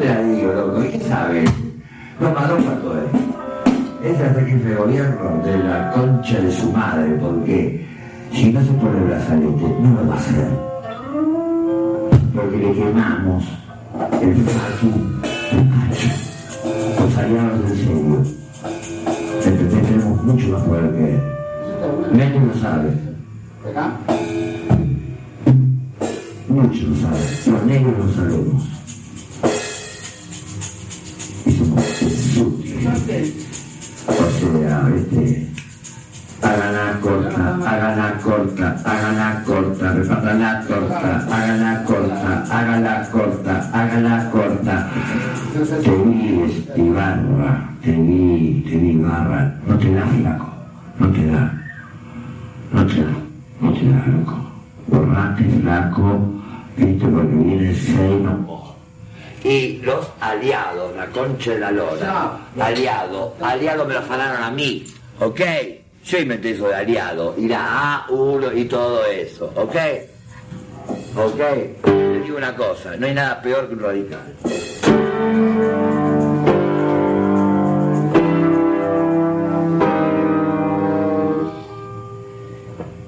te la digo, loco. ¿Y qué sabes? No, Madón cuánto es. Hasta jefe de gobierno de la concha de su madre, porque si no se pone el brazalete, no lo va a hacer. Porque le quemamos el facu de macho. Los aliados del serio. ¿Entendés? Tenemos mucho más poder que él. Menos lo sabe. ¿Acá? Muchos lo saben. Los negros lo sabemos. O sea, este. Háganla corta, háganla corta, háganla corta, repátanla corta, háganla corta, háganla corta, háganla corta. Te vi, este, Ibarra, te vi, te vi, Ibarra. No te da, flaco, no te da. No te da, no te da, loco. Borrate, flaco, viste, porque viene el seino. Y los aliados, la concha de la lora, aliado, aliado me lo falaron a mí, ¿ok? Yo inventé eso de aliado, y la A1 y todo eso, ¿ok? ¿Ok? Les digo una cosa, no hay nada peor que un radical.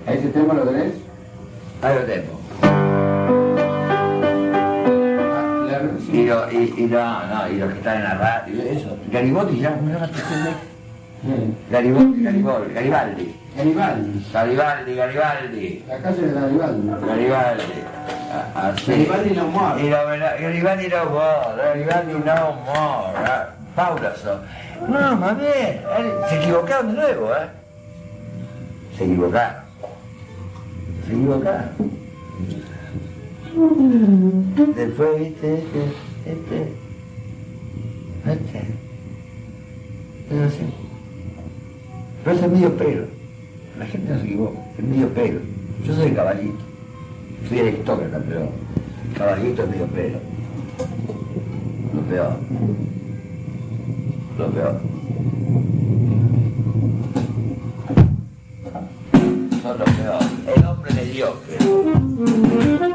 ¿Ese tema lo tenés? Ahí lo tengo. Y, lo, y, y, no, no, y los que están en la radio, eso. Garibaldi, ya, ¿cómo se llama Garibaldi, Garibaldi, Garibaldi. Garibaldi. Garibaldi, Garibaldi. La calle de Garibaldi. Garibaldi. Así. Garibaldi no more. Y lo- Garibaldi no more, Garibaldi no more. ah, Paulason. No, más bien. eh, Se equivocaron de nuevo, ¿eh? Se equivocaron. Se equivocaron. Después, viste, este, este, este. Es así. Pero es medio pelo. La gente no se equivoca, es medio pelo. Yo soy el caballito. Soy aristócrata, pero el caballito es medio pelo. Lo peor. Lo peor. Son lo peor. El hombre mediocre.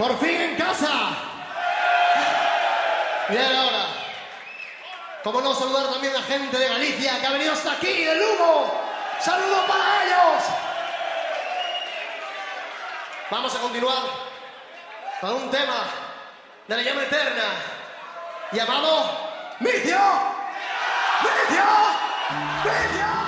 Por fin en casa. Bien ahora. Como no saludar también a gente de Galicia que ha venido hasta aquí, de Lugo. Saludos para ellos. Vamos a continuar con un tema de la llama eterna llamado Micio. Micio. Micio.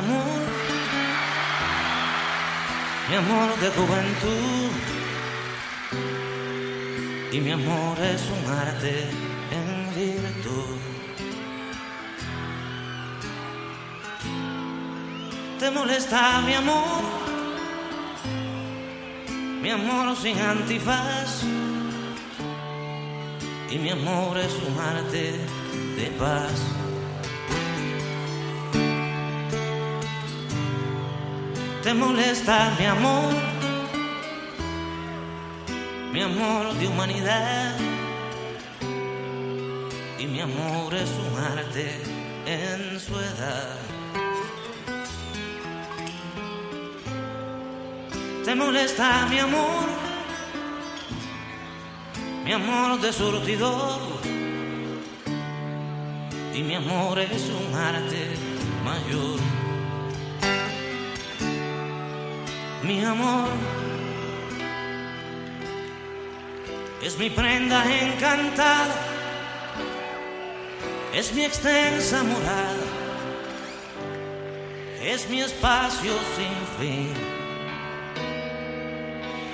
Amor, mi amor de juventud. Y mi amor es un arte en virtud. Te molesta mi amor, mi amor sin antifaz. Y mi amor es un arte de paz. Te molesta mi amor, mi amor de humanidad. Y mi amor es un arte en su edad. Te molesta mi amor, mi amor de surtidor. Y mi amor es un arte mayor. Mi amor. Es mi prenda encantada, es mi extensa morada, es mi espacio sin fin.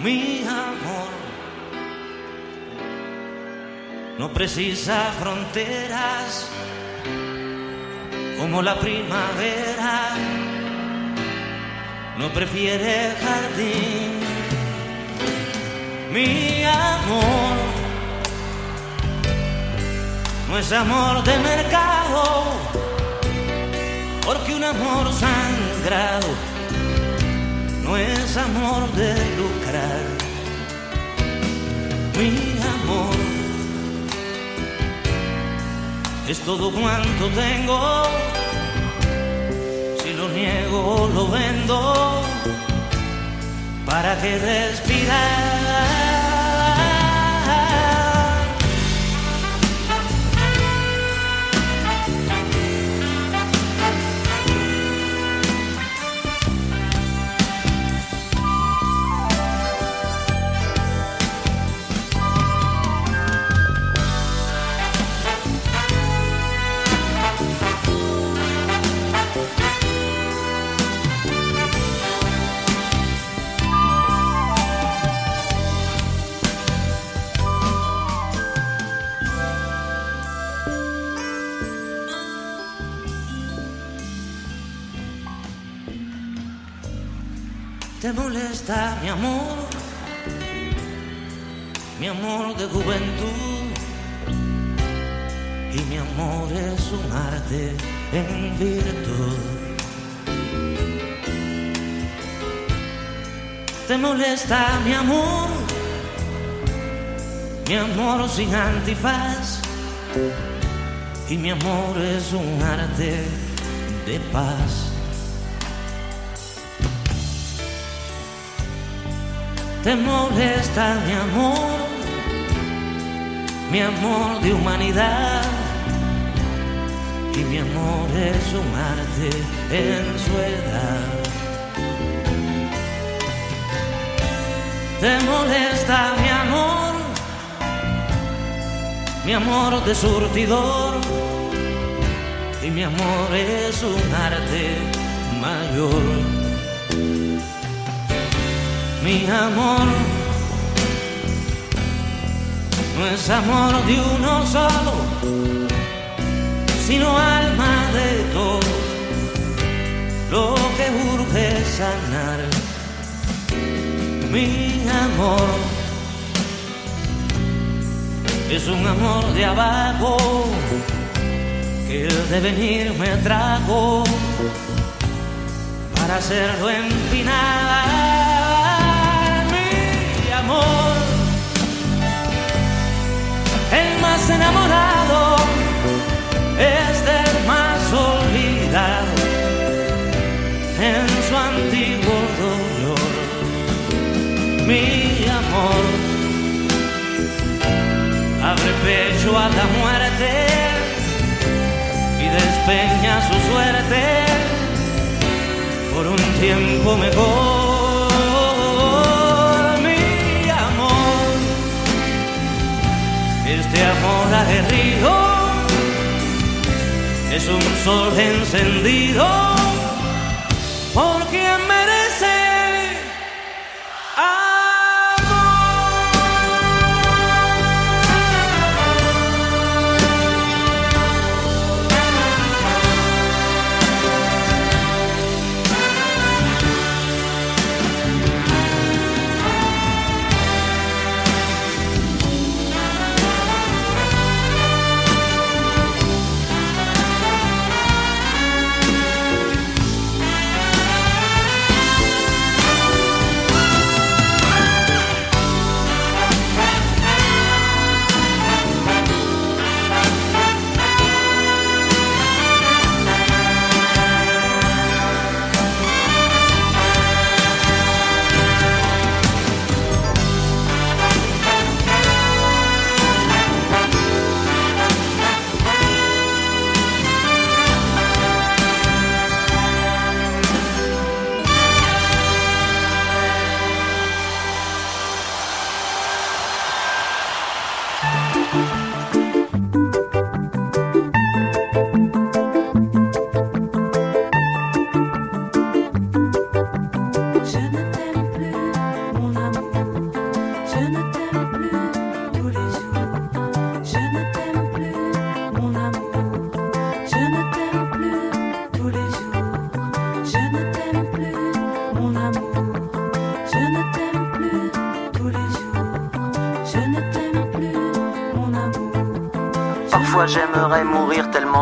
Mi amor no precisa fronteras como la primavera no prefiere jardín. Mi amor no es amor de mercado, porque un amor sangrado no es amor de lucrar. Mi amor es todo cuanto tengo niego, lo vendo para que respirar. Mi amor, mi amor de juventud. Y mi amor es un arte en virtud. Te molesta mi amor, mi amor sin antifaz. Y mi amor es un arte de paz. Te molesta mi amor, mi amor de humanidad. Y mi amor es un arte en su edad. Te molesta mi amor, mi amor de surtidor. Y mi amor es un arte mayor mi amor. No es amor de uno solo, sino alma de todo lo que urge sanar. Mi amor. Es un amor de abajo que el devenir me trajo para hacerlo empinar el más enamorado es del más olvidado en su antiguo dolor. Mi amor abre pecho a la muerte y despeña su suerte por un tiempo mejor. Este amor aguerrido es un sol encendido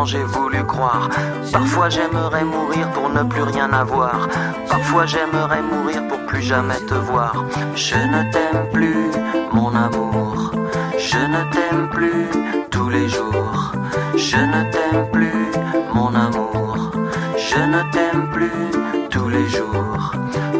j'ai voulu croire. Parfois j'aimerais mourir pour ne plus rien avoir. Parfois j'aimerais mourir pour plus jamais te voir. Je ne t'aime plus, mon amour. Je ne t'aime plus tous les jours. Je ne t'aime plus, mon amour. Je ne t'aime plus tous les jours.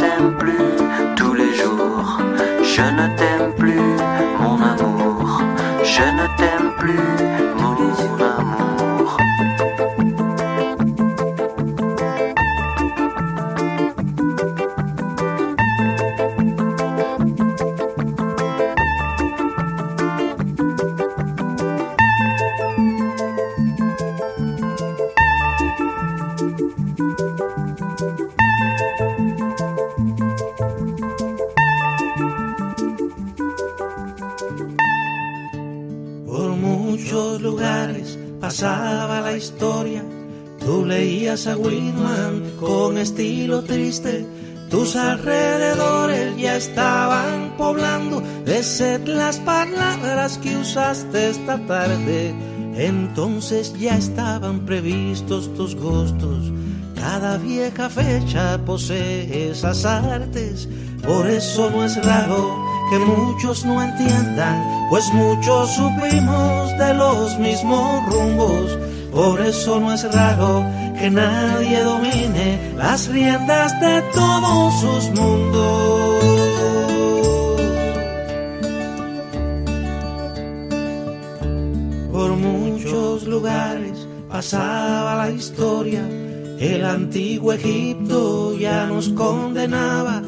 t'aime plus tous les jours. Je ne t'aime plus, mon amour. Je ne t'aime plus, Tus alrededores ya estaban poblando de sed las palabras que usaste esta tarde. Entonces ya estaban previstos tus gustos. Cada vieja fecha posee esas artes. Por eso no es raro que muchos no entiendan, pues muchos supimos de los mismos rumbos. Por eso no es raro que nadie domine las riendas de todos sus mundos. Por muchos lugares pasaba la historia, el antiguo Egipto ya nos condenaba,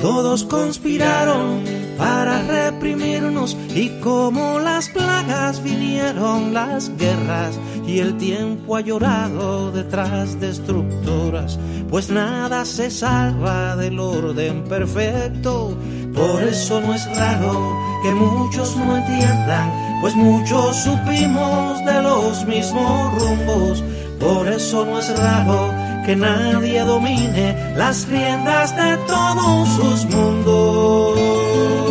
todos conspiraron para reprimirnos y como las plagas vinieron las guerras y el tiempo ha llorado detrás destructoras, pues nada se salva del orden perfecto, por eso no es raro que muchos no entiendan, pues muchos supimos de los mismos rumbos, por eso no es raro que nadie domine las riendas de todos sus mundos.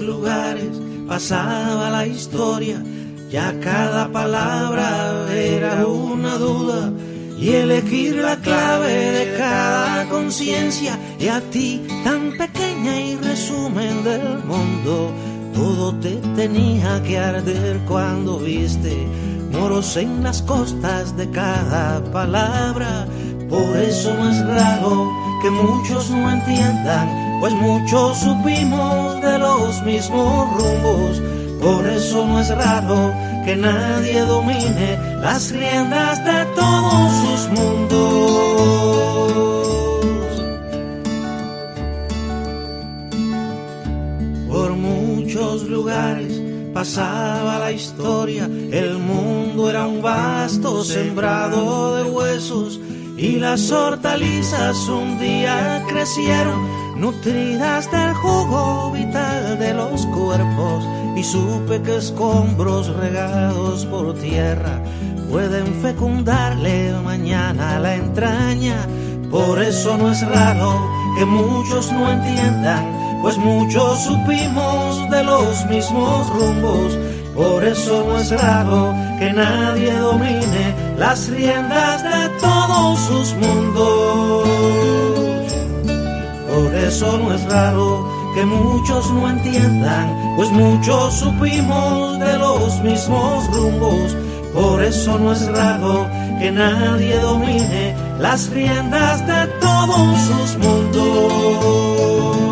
Lugares pasaba la historia, ya cada palabra era una duda y elegir la clave de cada conciencia y a ti tan pequeña y resumen del mundo todo te tenía que arder cuando viste moros en las costas de cada palabra. Por eso es raro que muchos no entiendan, pues muchos supimos de los mismos rumbos. Por eso no es raro que nadie domine las riendas de todos sus mundos. Por muchos lugares pasaba la historia, el mundo era un vasto sembrado de huesos y las hortalizas un día crecieron, nutridas del jugo vital de los cuerpos y supe que escombros regados por tierra pueden fecundarle mañana la entraña. Por eso no es raro que muchos no entiendan pues muchos supimos de los mismos rumbos. Por eso no es raro que nadie domine las riendas de todos sus mundos. Por eso no es raro que muchos no entiendan, pues muchos supimos de los mismos rumbos. Por eso no es raro que nadie domine las riendas de todos sus mundos.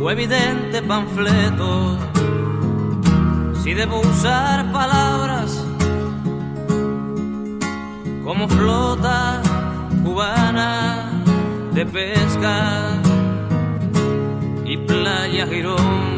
o evidente panfleto. Si debo usar palabras como flota cubana de pesca y playa Girón.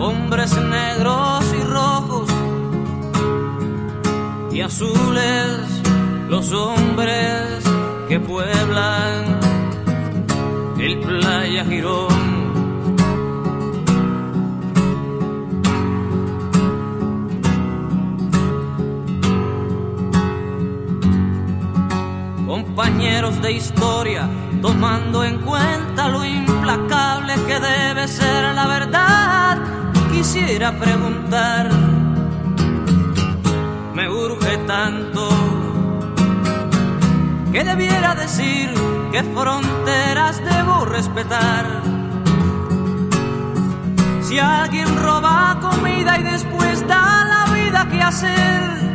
hombres negros y rojos y azules, los hombres que pueblan el playa Girón. compañeros de historia, tomando en cuenta lo implacable que debe ser la verdad, quisiera preguntar, me urge tanto que debiera decir qué fronteras debo respetar. Si alguien roba comida y después da la vida que hacer,